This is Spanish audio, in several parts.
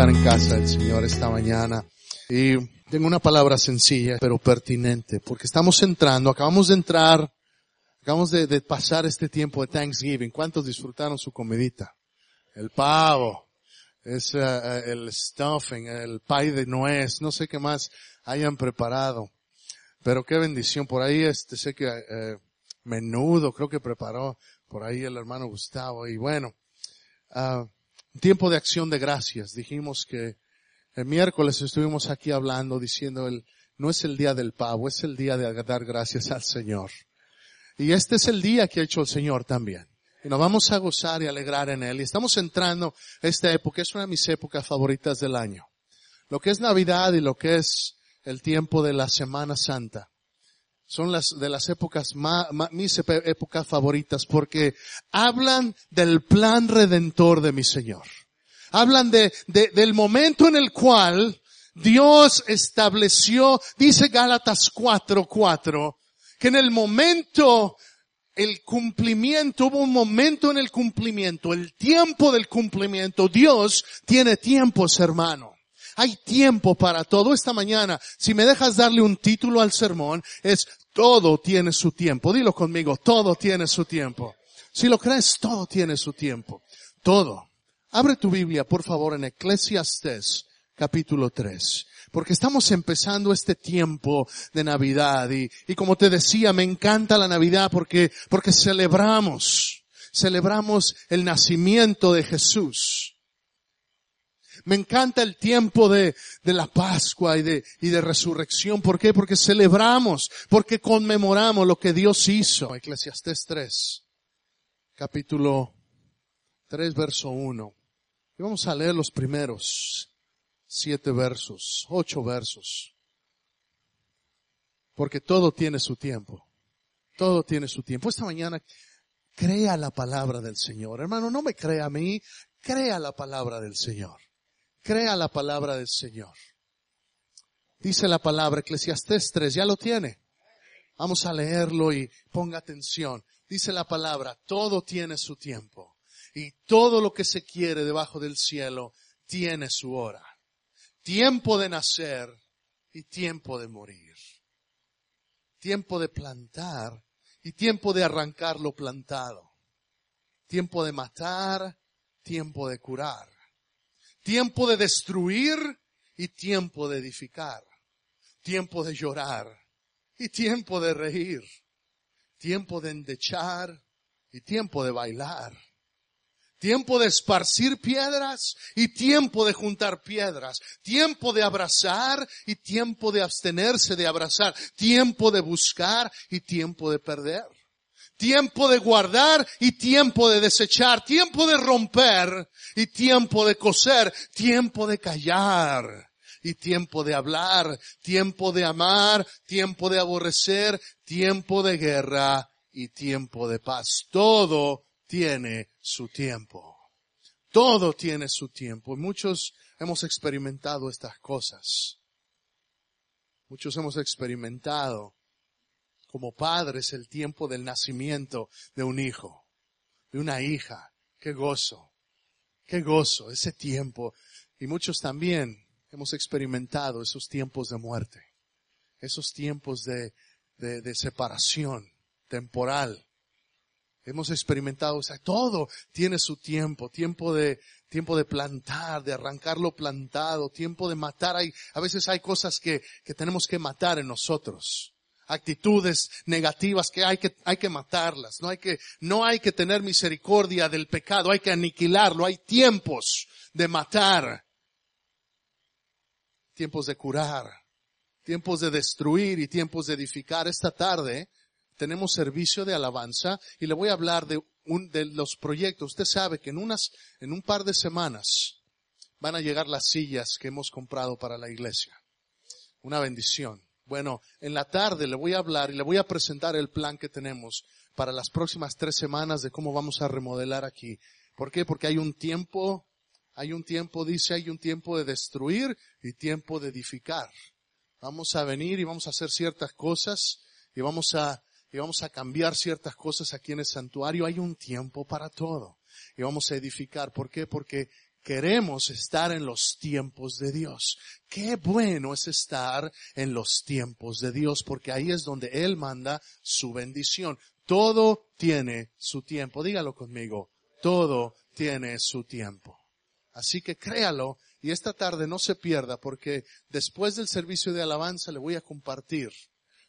estar en casa del Señor esta mañana. Y tengo una palabra sencilla, pero pertinente, porque estamos entrando, acabamos de entrar, acabamos de, de pasar este tiempo de Thanksgiving. ¿Cuántos disfrutaron su comidita? El pavo, es uh, el stuffing, el pie de nuez, no sé qué más hayan preparado. Pero qué bendición. Por ahí este, sé que eh, menudo creo que preparó por ahí el hermano Gustavo. Y bueno, uh, tiempo de acción de gracias. Dijimos que el miércoles estuvimos aquí hablando diciendo el, no es el día del pavo, es el día de dar gracias al Señor. Y este es el día que ha hecho el Señor también. Y nos vamos a gozar y alegrar en Él. Y estamos entrando esta época, es una de mis épocas favoritas del año. Lo que es Navidad y lo que es el tiempo de la Semana Santa. Son las de las épocas más, mis épocas favoritas porque hablan del plan redentor de mi Señor. Hablan de, de, del momento en el cual Dios estableció, dice Gálatas 4:4, 4, que en el momento el cumplimiento, hubo un momento en el cumplimiento, el tiempo del cumplimiento. Dios tiene tiempos, hermano. Hay tiempo para todo. Esta mañana, si me dejas darle un título al sermón, es todo tiene su tiempo. Dilo conmigo, todo tiene su tiempo. Si lo crees, todo tiene su tiempo. Todo. Abre tu Biblia, por favor, en Eclesiastes, capítulo 3. Porque estamos empezando este tiempo de Navidad y, y como te decía, me encanta la Navidad porque, porque celebramos, celebramos el nacimiento de Jesús. Me encanta el tiempo de, de la Pascua y de, y de resurrección. ¿Por qué? Porque celebramos, porque conmemoramos lo que Dios hizo. Eclesiastés 3, capítulo 3, verso 1. Y vamos a leer los primeros siete versos, ocho versos. Porque todo tiene su tiempo. Todo tiene su tiempo. Esta mañana crea la palabra del Señor. Hermano, no me crea a mí, crea la palabra del Señor. Crea la palabra del Señor. Dice la palabra Eclesiastés 3, ya lo tiene. Vamos a leerlo y ponga atención. Dice la palabra, todo tiene su tiempo. Y todo lo que se quiere debajo del cielo tiene su hora. Tiempo de nacer y tiempo de morir. Tiempo de plantar y tiempo de arrancar lo plantado. Tiempo de matar, tiempo de curar tiempo de destruir y tiempo de edificar, tiempo de llorar y tiempo de reír, tiempo de endechar y tiempo de bailar, tiempo de esparcir piedras y tiempo de juntar piedras, tiempo de abrazar y tiempo de abstenerse de abrazar, tiempo de buscar y tiempo de perder tiempo de guardar y tiempo de desechar, tiempo de romper y tiempo de coser, tiempo de callar y tiempo de hablar, tiempo de amar, tiempo de aborrecer, tiempo de guerra y tiempo de paz. Todo tiene su tiempo. Todo tiene su tiempo. Muchos hemos experimentado estas cosas. Muchos hemos experimentado como padres el tiempo del nacimiento de un hijo, de una hija. Qué gozo, qué gozo ese tiempo. Y muchos también hemos experimentado esos tiempos de muerte, esos tiempos de, de, de separación temporal. Hemos experimentado, o sea, todo tiene su tiempo, tiempo de, tiempo de plantar, de arrancar lo plantado, tiempo de matar. Hay, a veces hay cosas que, que tenemos que matar en nosotros actitudes negativas que hay que, hay que matarlas. No hay que, no hay que tener misericordia del pecado, hay que aniquilarlo. Hay tiempos de matar. Tiempos de curar. Tiempos de destruir y tiempos de edificar. Esta tarde tenemos servicio de alabanza y le voy a hablar de un, de los proyectos. Usted sabe que en unas, en un par de semanas van a llegar las sillas que hemos comprado para la iglesia. Una bendición. Bueno, en la tarde le voy a hablar y le voy a presentar el plan que tenemos para las próximas tres semanas de cómo vamos a remodelar aquí. ¿Por qué? Porque hay un tiempo, hay un tiempo, dice, hay un tiempo de destruir y tiempo de edificar. Vamos a venir y vamos a hacer ciertas cosas y vamos a, y vamos a cambiar ciertas cosas aquí en el santuario. Hay un tiempo para todo y vamos a edificar. ¿Por qué? Porque queremos estar en los tiempos de Dios. Qué bueno es estar en los tiempos de Dios, porque ahí es donde Él manda su bendición. Todo tiene su tiempo. Dígalo conmigo. Todo tiene su tiempo. Así que créalo y esta tarde no se pierda porque después del servicio de alabanza le voy a compartir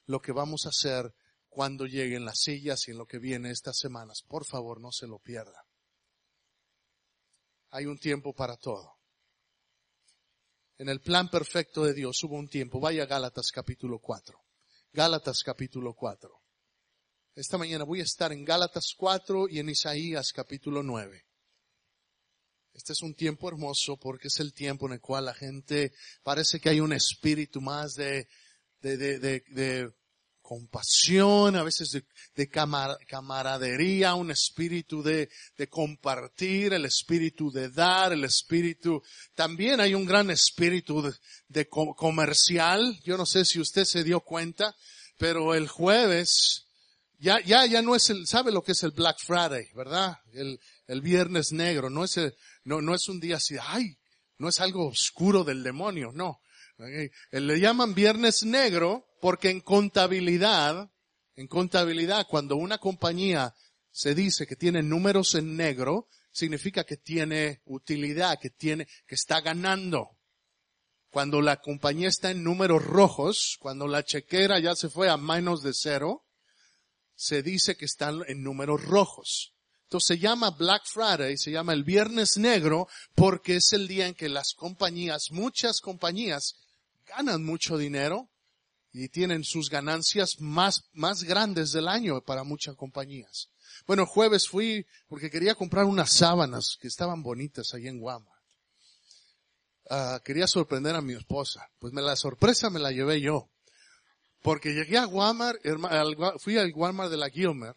lo que vamos a hacer cuando lleguen las sillas y en lo que viene estas semanas. Por favor, no se lo pierda. Hay un tiempo para todo. En el plan perfecto de Dios hubo un tiempo. Vaya a Gálatas capítulo 4. Gálatas capítulo 4. Esta mañana voy a estar en Gálatas 4 y en Isaías capítulo 9. Este es un tiempo hermoso porque es el tiempo en el cual la gente parece que hay un espíritu más de, de, de, de, compasión, a veces de, de camaradería, un espíritu de, compartir, el espíritu de dar, el espíritu, también hay un gran espíritu de, comercial. Yo no sé si usted se dio cuenta, pero el jueves, ya, ya, ya no es el, sabe lo que es el Black Friday, ¿verdad? El, el viernes negro, no es el, no, no es un día así, ay, no es algo oscuro del demonio, no. Le llaman viernes negro porque en contabilidad, en contabilidad, cuando una compañía se dice que tiene números en negro, significa que tiene utilidad, que tiene, que está ganando. Cuando la compañía está en números rojos, cuando la chequera ya se fue a menos de cero, se dice que están en números rojos. Entonces se llama Black Friday, se llama el Viernes Negro, porque es el día en que las compañías, muchas compañías, ganan mucho dinero y tienen sus ganancias más, más grandes del año para muchas compañías. Bueno, jueves fui porque quería comprar unas sábanas que estaban bonitas ahí en Walmart. Ah, quería sorprender a mi esposa. Pues me la sorpresa me la llevé yo. Porque llegué a Walmart, fui al Walmart de la Gilmer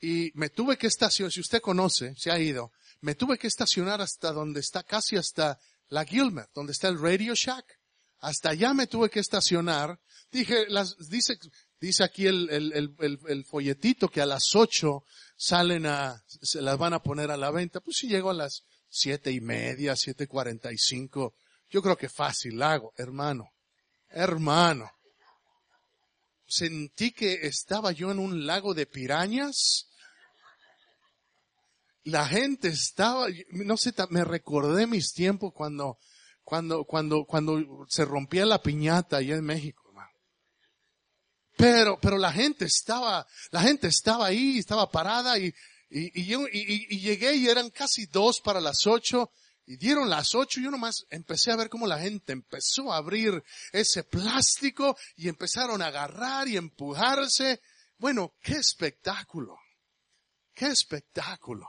y me tuve que estacionar, si usted conoce, se ha ido, me tuve que estacionar hasta donde está, casi hasta la Gilmer, donde está el Radio Shack. Hasta allá me tuve que estacionar. Dije, las, dice, dice aquí el, folletito que a las ocho salen a, se las van a poner a la venta. Pues si llego a las siete y media, siete cuarenta y cinco, yo creo que fácil hago, hermano, hermano sentí que estaba yo en un lago de pirañas. La gente estaba, no sé, me recordé mis tiempos cuando, cuando, cuando, cuando se rompía la piñata allá en México. Pero, pero la gente estaba, la gente estaba ahí, estaba parada y, y, y, y, llegué y eran casi dos para las ocho y dieron las ocho y yo nomás empecé a ver cómo la gente empezó a abrir ese plástico y empezaron a agarrar y empujarse. Bueno, qué espectáculo. Qué espectáculo.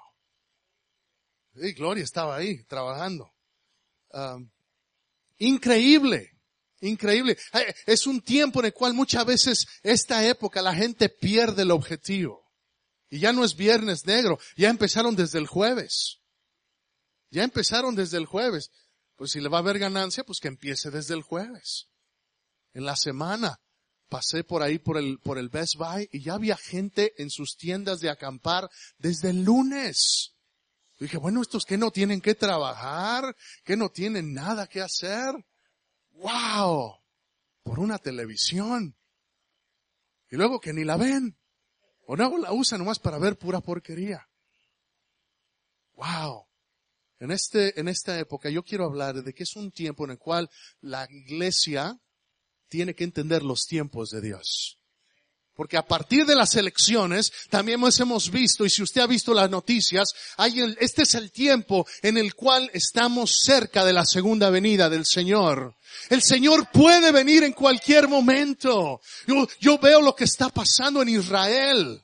Y Gloria estaba ahí trabajando. Increíble. Increíble. Eh, es un tiempo en el cual muchas veces esta época la gente pierde el objetivo. Y ya no es viernes negro, ya empezaron desde el jueves. Ya empezaron desde el jueves. Pues si le va a haber ganancia, pues que empiece desde el jueves. En la semana pasé por ahí por el, por el Best Buy y ya había gente en sus tiendas de acampar desde el lunes. Dije, bueno, estos que no tienen que trabajar, que no tienen nada que hacer. ¡Wow! Por una televisión. Y luego que ni la ven. O no la usan nomás para ver pura porquería. ¡Wow! En, este, en esta época yo quiero hablar de que es un tiempo en el cual la iglesia tiene que entender los tiempos de Dios. Porque a partir de las elecciones también hemos visto, y si usted ha visto las noticias, este es el tiempo en el cual estamos cerca de la segunda venida del Señor. El Señor puede venir en cualquier momento. Yo veo lo que está pasando en Israel.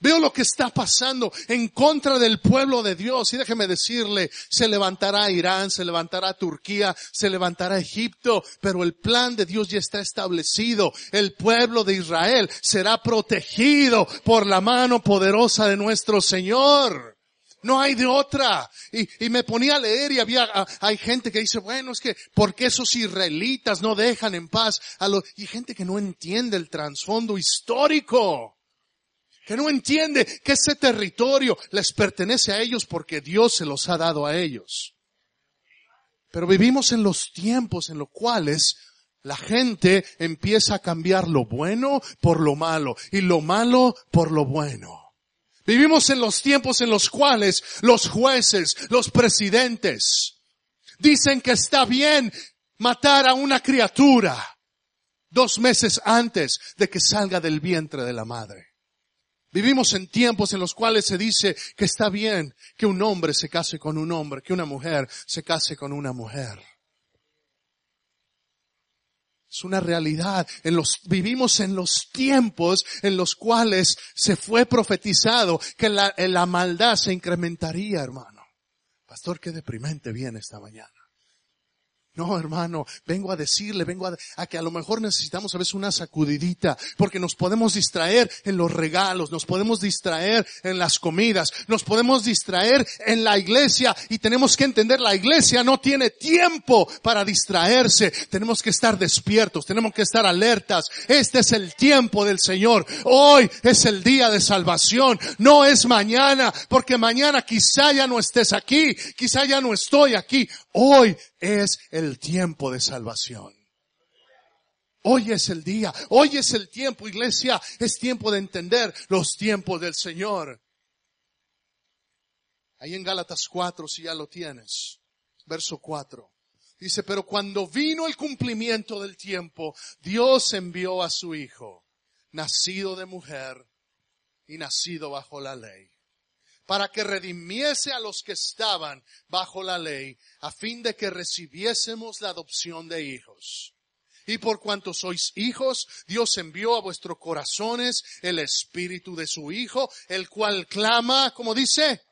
Veo lo que está pasando en contra del pueblo de Dios y déjeme decirle, se levantará Irán, se levantará Turquía, se levantará Egipto, pero el plan de Dios ya está establecido. El pueblo de Israel será protegido por la mano poderosa de nuestro Señor. No hay de otra. Y, me ponía a leer y había, hay gente que dice, bueno, es que, ¿por qué esos israelitas no dejan en paz a los, y gente que no entiende el trasfondo histórico que no entiende que ese territorio les pertenece a ellos porque Dios se los ha dado a ellos. Pero vivimos en los tiempos en los cuales la gente empieza a cambiar lo bueno por lo malo y lo malo por lo bueno. Vivimos en los tiempos en los cuales los jueces, los presidentes, dicen que está bien matar a una criatura dos meses antes de que salga del vientre de la madre. Vivimos en tiempos en los cuales se dice que está bien que un hombre se case con un hombre, que una mujer se case con una mujer. Es una realidad. En los, vivimos en los tiempos en los cuales se fue profetizado que la, la maldad se incrementaría, hermano. Pastor, qué deprimente viene esta mañana. No, hermano, vengo a decirle, vengo a, que a lo mejor necesitamos a veces una sacudidita, porque nos podemos distraer en los regalos, nos podemos distraer en las comidas, nos podemos distraer en la iglesia y tenemos que entender, la iglesia no tiene tiempo para distraerse, tenemos que estar despiertos, tenemos que estar alertas. Este es el tiempo del Señor. Hoy es el día de salvación, no es mañana, porque mañana quizá ya no estés aquí, quizá ya no estoy aquí. Hoy es el tiempo de salvación. Hoy es el día, hoy es el tiempo, iglesia, es tiempo de entender los tiempos del Señor. Ahí en Gálatas 4, si ya lo tienes, verso 4. Dice, pero cuando vino el cumplimiento del tiempo, Dios envió a su Hijo, nacido de mujer y nacido bajo la ley para que redimiese a los que estaban bajo la ley, a fin de que recibiésemos la adopción de hijos. Y por cuanto sois hijos, Dios envió a vuestros corazones el espíritu de su Hijo, el cual clama, como dice,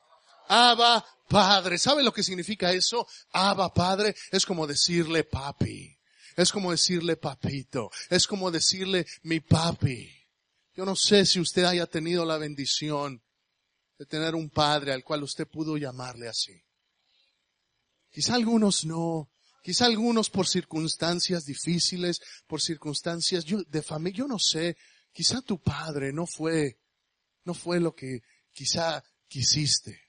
Abba Padre. ¿Sabe lo que significa eso? Abba Padre es como decirle papi. Es como decirle papito. Es como decirle mi papi. Yo no sé si usted haya tenido la bendición de tener un padre al cual usted pudo llamarle así. Quizá algunos no, quizá algunos por circunstancias difíciles, por circunstancias de familia, yo no sé, quizá tu padre no fue, no fue lo que quizá quisiste.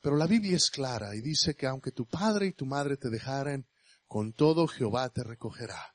Pero la Biblia es clara y dice que aunque tu padre y tu madre te dejaren, con todo Jehová te recogerá.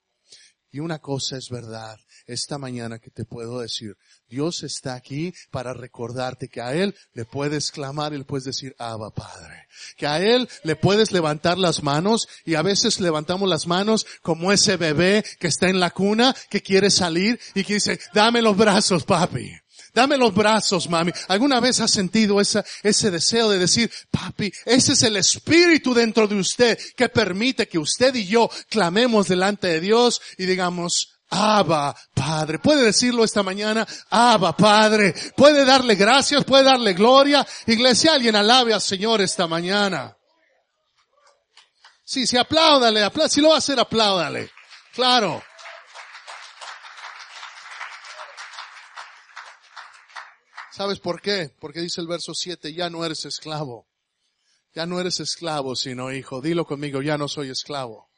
Y una cosa es verdad, esta mañana que te puedo decir, Dios está aquí para recordarte que a Él le puedes clamar y le puedes decir, Abba Padre. Que a Él le puedes levantar las manos y a veces levantamos las manos como ese bebé que está en la cuna, que quiere salir y que dice, dame los brazos, papi. Dame los brazos, mami. ¿Alguna vez has sentido ese deseo de decir, papi, ese es el espíritu dentro de usted que permite que usted y yo clamemos delante de Dios y digamos, Abba, Padre. ¿Puede decirlo esta mañana? Abba, Padre. ¿Puede darle gracias? ¿Puede darle gloria? Iglesia, alguien alabe al Señor esta mañana. Sí, sí, apláudale, apláudale. Si lo va a hacer, apláudale. Claro. ¿Sabes por qué? Porque dice el verso 7, ya no eres esclavo. Ya no eres esclavo, sino hijo. Dilo conmigo, ya no soy esclavo.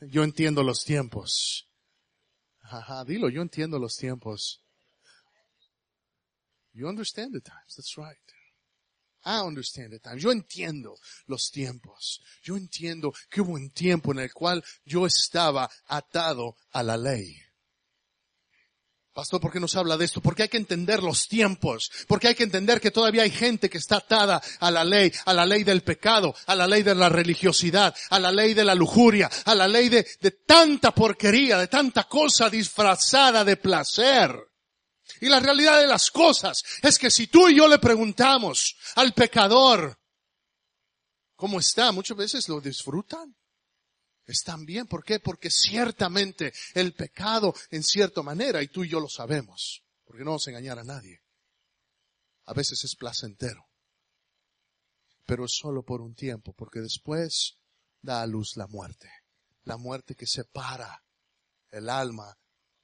Yo entiendo los tiempos. Ajá, dilo, yo entiendo los tiempos. You understand the times, that's right. I understand the times. Yo entiendo los tiempos. Yo entiendo que hubo un tiempo en el cual yo estaba atado a la ley. Pastor, ¿por qué nos habla de esto? Porque hay que entender los tiempos, porque hay que entender que todavía hay gente que está atada a la ley, a la ley del pecado, a la ley de la religiosidad, a la ley de la lujuria, a la ley de, de tanta porquería, de tanta cosa disfrazada de placer. Y la realidad de las cosas es que si tú y yo le preguntamos al pecador, ¿cómo está? Muchas veces lo disfrutan están bien. ¿Por qué? Porque ciertamente el pecado en cierta manera, y tú y yo lo sabemos, porque no vamos a engañar a nadie, a veces es placentero, pero solo por un tiempo, porque después da a luz la muerte, la muerte que separa el alma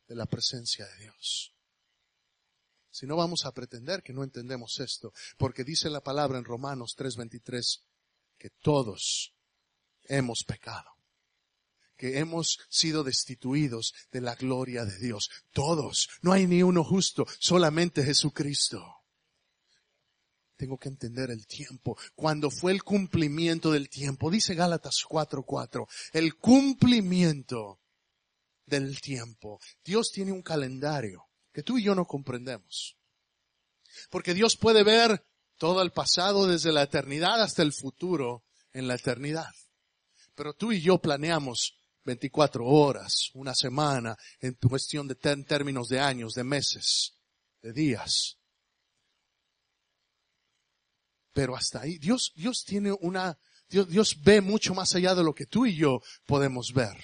de la presencia de Dios. Si no vamos a pretender que no entendemos esto, porque dice la palabra en Romanos 3:23 que todos hemos pecado que hemos sido destituidos de la gloria de Dios. Todos. No hay ni uno justo, solamente Jesucristo. Tengo que entender el tiempo. Cuando fue el cumplimiento del tiempo, dice Gálatas 4:4, el cumplimiento del tiempo. Dios tiene un calendario que tú y yo no comprendemos. Porque Dios puede ver todo el pasado desde la eternidad hasta el futuro en la eternidad. Pero tú y yo planeamos 24 horas, una semana, en cuestión de términos de años, de meses, de días. Pero hasta ahí, Dios, Dios tiene una, Dios, Dios ve mucho más allá de lo que tú y yo podemos ver.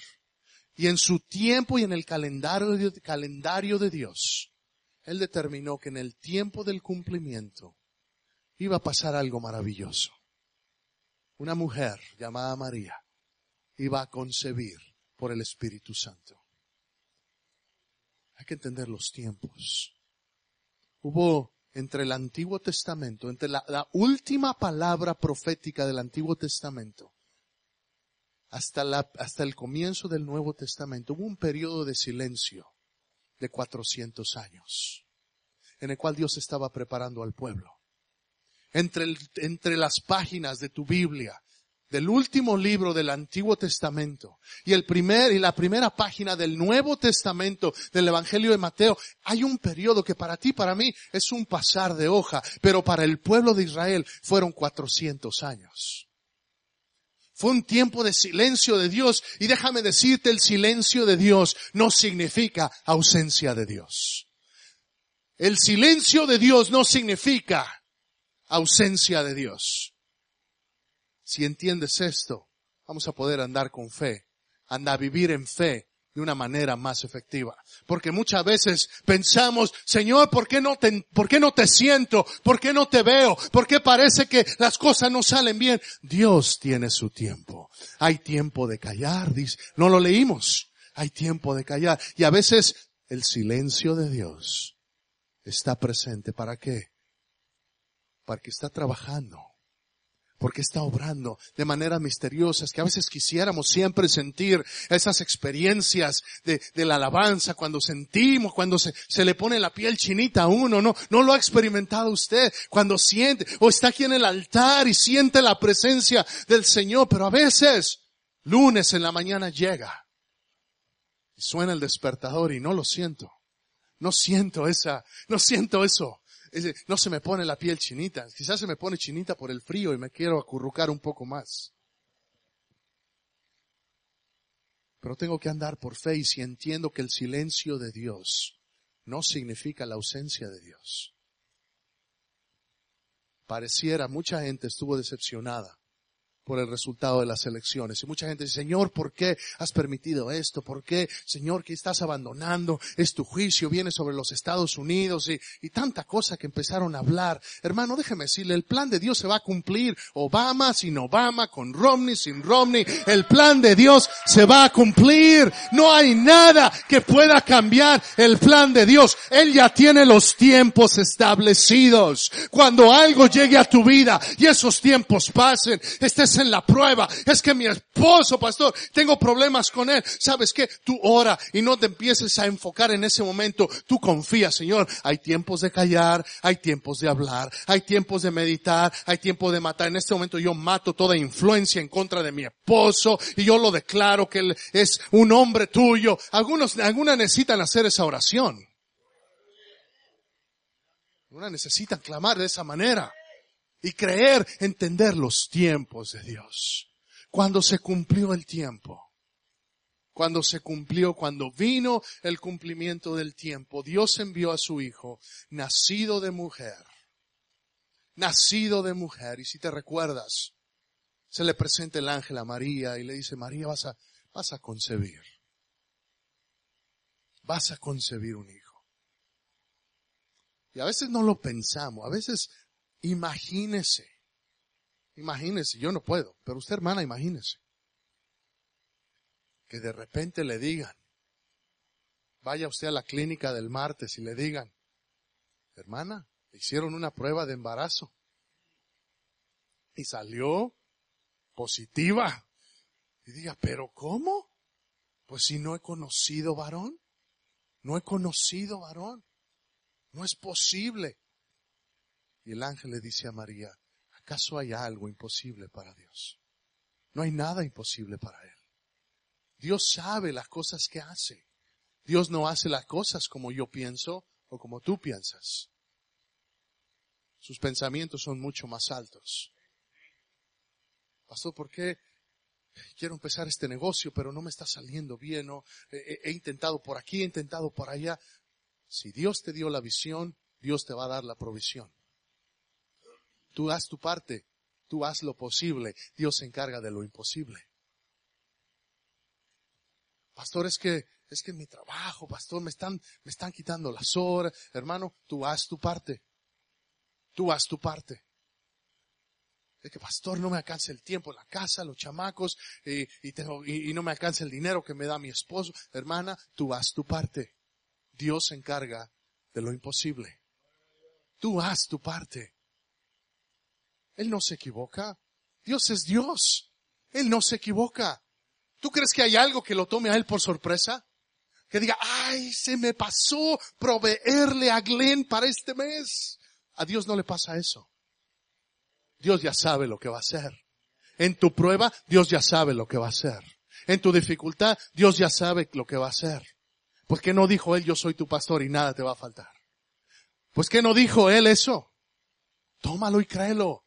Y en su tiempo y en el calendario, calendario de Dios, Él determinó que en el tiempo del cumplimiento iba a pasar algo maravilloso. Una mujer llamada María iba a concebir por el Espíritu Santo. Hay que entender los tiempos. Hubo entre el Antiguo Testamento, entre la, última palabra profética del Antiguo Testamento, hasta, el comienzo del Nuevo Testamento, hubo un periodo de silencio de 400 años, en el cual Dios estaba preparando al pueblo. Entre las páginas de tu Biblia, del último libro del Antiguo Testamento y el primer y la primera página del Nuevo Testamento del Evangelio de Mateo, hay un periodo que para ti, para mí, es un pasar de hoja, pero para el pueblo de Israel fueron 400 años. Fue un tiempo de silencio de Dios y déjame decirte, el silencio de Dios no significa ausencia de Dios. El silencio de Dios no significa ausencia de Dios. Si entiendes esto, vamos a poder andar con fe, andar a vivir en fe de una manera más efectiva. Porque muchas veces pensamos, Señor, ¿por qué no te, por qué no te siento? ¿Por qué no te veo? ¿Por qué parece que las cosas no salen bien? Dios tiene su tiempo. Hay tiempo de callar, dice. No lo leímos. Hay tiempo de callar. Y a veces el silencio de Dios está presente. ¿Para qué? Para que está trabajando porque está obrando de manera misteriosa, que a veces quisiéramos siempre sentir esas experiencias de, la alabanza, cuando sentimos, cuando se, se, le pone la piel chinita a uno, no, no lo ha experimentado usted, cuando siente, o está aquí en el altar y siente la presencia del Señor, pero a veces, lunes en la mañana llega, y suena el despertador y no lo siento, no siento esa, no siento eso, no se me pone la piel chinita. Quizás se me pone chinita por el frío y me quiero acurrucar un poco más. Pero tengo que andar por fe y si entiendo que el silencio de Dios no significa la ausencia de Dios. Pareciera, mucha gente estuvo decepcionada por el resultado de las elecciones. Y mucha gente dice, Señor, ¿por qué has permitido esto? ¿Por qué, Señor, que estás abandonando? Es tu juicio, viene sobre los Estados Unidos y, y tanta cosa que empezaron a hablar. Hermano, déjeme decirle, el plan de Dios se va a cumplir. Obama sin Obama, con Romney sin Romney. El plan de Dios se va a cumplir. No hay nada que pueda cambiar el plan de Dios. Él ya tiene los tiempos establecidos. Cuando algo llegue a tu vida y esos tiempos pasen, estés en la prueba. Es que mi esposo, pastor, tengo problemas con él. ¿Sabes qué? Tú ora y no te empieces a enfocar en ese momento. Tú confía, Señor. Hay tiempos de callar, hay tiempos de hablar, hay tiempos de meditar, hay tiempo de matar. En este momento yo mato toda influencia en contra de mi esposo y yo lo declaro que él es un hombre tuyo. Algunos, algunas necesitan hacer esa oración. Algunas necesitan clamar de esa manera y creer, entender los tiempos de Dios. Cuando se cumplió el tiempo, cuando se cumplió, cuando vino el cumplimiento del tiempo, Dios envió a su Hijo, nacido de mujer, nacido de mujer. Y si te recuerdas, se le presenta el ángel a María y le dice, María, vas a, vas a concebir. Vas a concebir un hijo. Y a veces no lo pensamos, a veces Imagínese. Imagínese, yo no puedo, pero usted hermana, imagínese. Que de repente le digan, vaya usted a la clínica del martes y le digan, hermana, hicieron una prueba de embarazo y salió positiva. Y diga, pero ¿cómo? Pues si no he conocido varón, no he conocido varón, no es posible. Y el ángel le dice a María, ¿acaso hay algo imposible para Dios? No hay nada imposible para Él. Dios sabe las cosas que hace. Dios no hace las cosas como yo pienso o como tú piensas. Sus pensamientos son mucho más altos. Pastor, ¿por qué quiero empezar este negocio, pero no me está saliendo bien? ¿no? He, he intentado por aquí, he intentado por allá. Si Dios te dio la visión, Dios te va a dar la provisión. Tú haz tu parte, tú haz lo posible, Dios se encarga de lo imposible. Pastor, es que, es que mi trabajo, pastor, me están, me están quitando las horas. Hermano, tú haz tu parte. Tú haz tu parte. Es que, pastor, no me alcanza el tiempo la casa, los chamacos, y, y, tengo, y, y no me alcanza el dinero que me da mi esposo. Hermana, tú haz tu parte. Dios se encarga de lo imposible. Tú haz tu parte. Él no se equivoca. Dios es Dios. Él no se equivoca. ¿Tú crees que hay algo que lo tome a él por sorpresa? Que diga, ay, se me pasó proveerle a Glenn para este mes. A Dios no le pasa eso. Dios ya sabe lo que va a hacer. En tu prueba, Dios ya sabe lo que va a hacer. En tu dificultad, Dios ya sabe lo que va a hacer. Pues que no dijo él, yo soy tu pastor y nada te va a faltar. Pues que no dijo él eso. Tómalo y créelo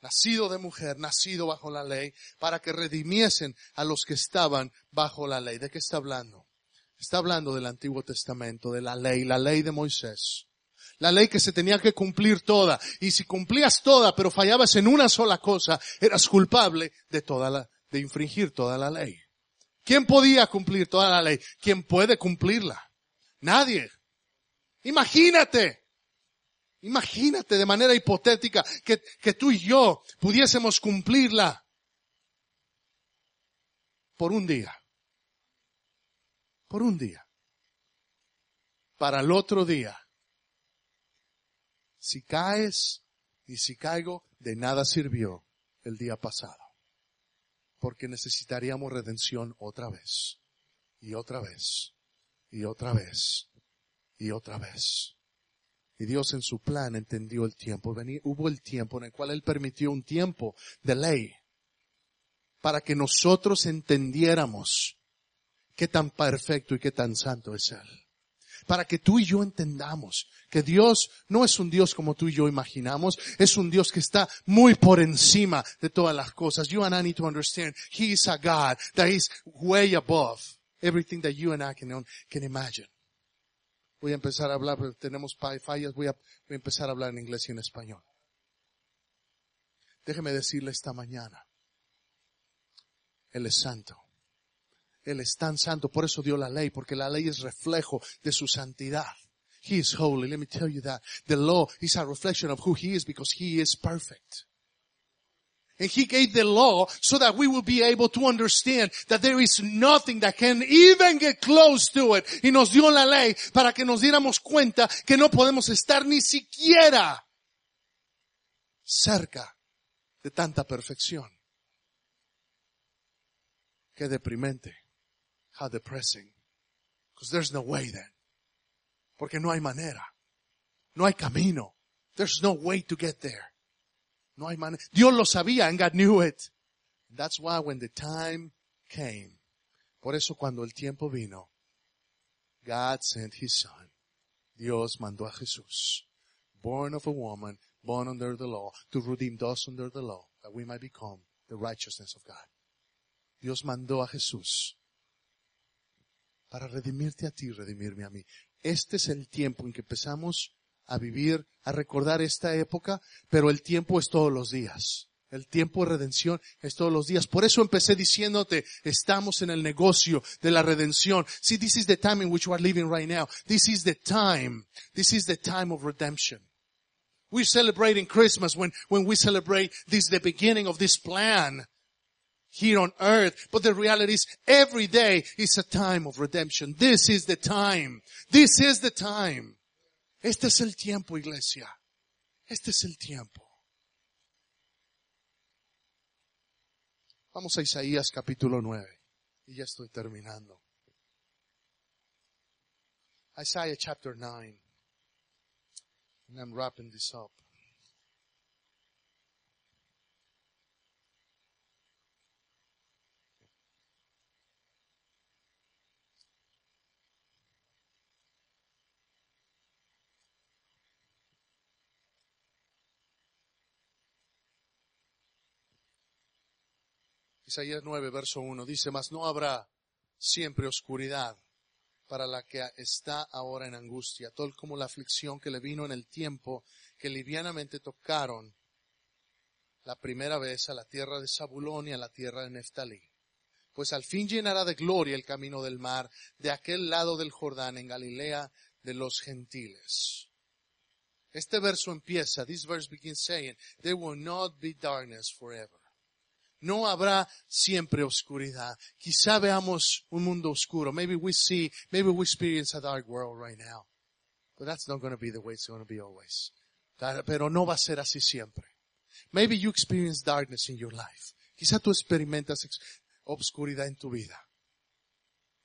nacido de mujer, nacido bajo la ley, para que redimiesen a los que estaban bajo la ley. ¿De qué está hablando? Está hablando del Antiguo Testamento, de la ley, la ley de Moisés. La ley que se tenía que cumplir toda. Y si cumplías toda, pero fallabas en una sola cosa, eras culpable de toda la, de infringir toda la ley. ¿Quién podía cumplir toda la ley? ¿Quién puede cumplirla? Nadie. Imagínate. Imagínate de manera hipotética que, que tú y yo pudiésemos cumplirla por un día. Por un día. Para el otro día. Si caes y si caigo, de nada sirvió el día pasado. Porque necesitaríamos redención otra vez. Y otra vez. Y otra vez. Y otra vez. Y Dios en su plan entendió el tiempo. hubo el tiempo en el cual Él permitió un tiempo de ley para que nosotros entendiéramos qué tan perfecto y qué tan santo es Él. Para que tú y yo entendamos que Dios no es un Dios como tú y yo imaginamos, es un Dios que está muy por encima de todas las cosas. You and I need to understand He is a God that is way above everything that you and I can, can imagine. Voy a empezar a hablar, tenemos fallas, voy a, voy a empezar a hablar en inglés y en español. Déjeme decirle esta mañana, Él es santo. Él es tan santo, por eso dio la ley, porque la ley es reflejo de su santidad. He is holy. Let me tell you that. The law is a reflection of who He is because He is perfect. And he gave the law so that we will be able to understand that there is nothing that can even get close to it. Y nos dio la ley para que nos diéramos cuenta que no podemos estar ni siquiera cerca de tanta perfección. Qué deprimente. How depressing. Because there's no way then. Porque no hay manera. No hay camino. There's no way to get there. No hay manera. Dios lo sabía and God knew it. That's why when the time came, por eso cuando el tiempo vino, God sent his son. Dios mandó a Jesús, born of a woman, born under the law, to redeem those under the law, that we might become the righteousness of God. Dios mandó a Jesús para redimirte a ti, redimirme a mí. Este es el tiempo en que empezamos a vivir, a recordar esta época, pero el tiempo es todos los días. El tiempo de redención es todos los días. Por eso empecé diciéndote, estamos en el negocio de la redención. See, this is the time in which we are living right now. This is the time. This is the time of redemption. We're celebrating Christmas when, when we celebrate this, the beginning of this plan here on earth. But the reality is every day is a time of redemption. This is the time. This is the time. Este es el tiempo, iglesia. Este es el tiempo. Vamos a Isaías capítulo 9. Y ya estoy terminando. Isaiah chapter 9. And I'm wrapping this up. Isaías 9, verso 1 dice, mas no habrá siempre oscuridad para la que está ahora en angustia, tal como la aflicción que le vino en el tiempo que livianamente tocaron la primera vez a la tierra de Zabulón y a la tierra de Neftalí. Pues al fin llenará de gloria el camino del mar de aquel lado del Jordán en Galilea de los gentiles. Este verso empieza, this verse begins saying, there will not be darkness forever. No habrá siempre oscuridad. Quizá veamos un mundo oscuro. Maybe we see, maybe we experience a dark world right now. But that's not going to be the way it's going to be always. Pero no va a ser así siempre. Maybe you experience darkness in your life. Quizá tú experimentas obscuridad en tu vida.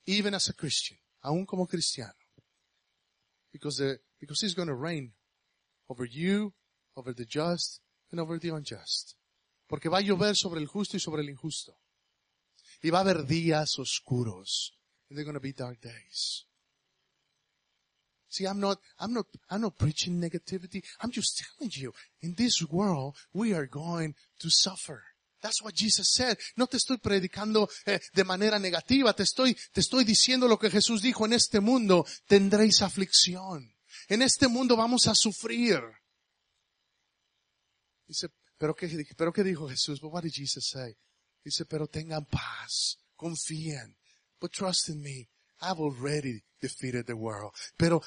Even as a Christian. Aún como cristiano. Because the, because he's going to reign over you, over the just, and over the unjust. Porque va a llover sobre el justo y sobre el injusto. Y va a haber días oscuros. And they're going to be dark days. See, I'm not, I'm not, I'm not preaching negativity. I'm just telling you, in this world, we are going to suffer. That's what Jesus said. No te estoy predicando eh, de manera negativa. Te estoy, te estoy diciendo lo que Jesús dijo. En este mundo tendréis aflicción. En este mundo vamos a sufrir. Dice, pero qué, pero qué dijo Jesús? But what did Jesus say? Dice, pero tengan paz, confíen, but trust in me. I've already defeated the world. Pero,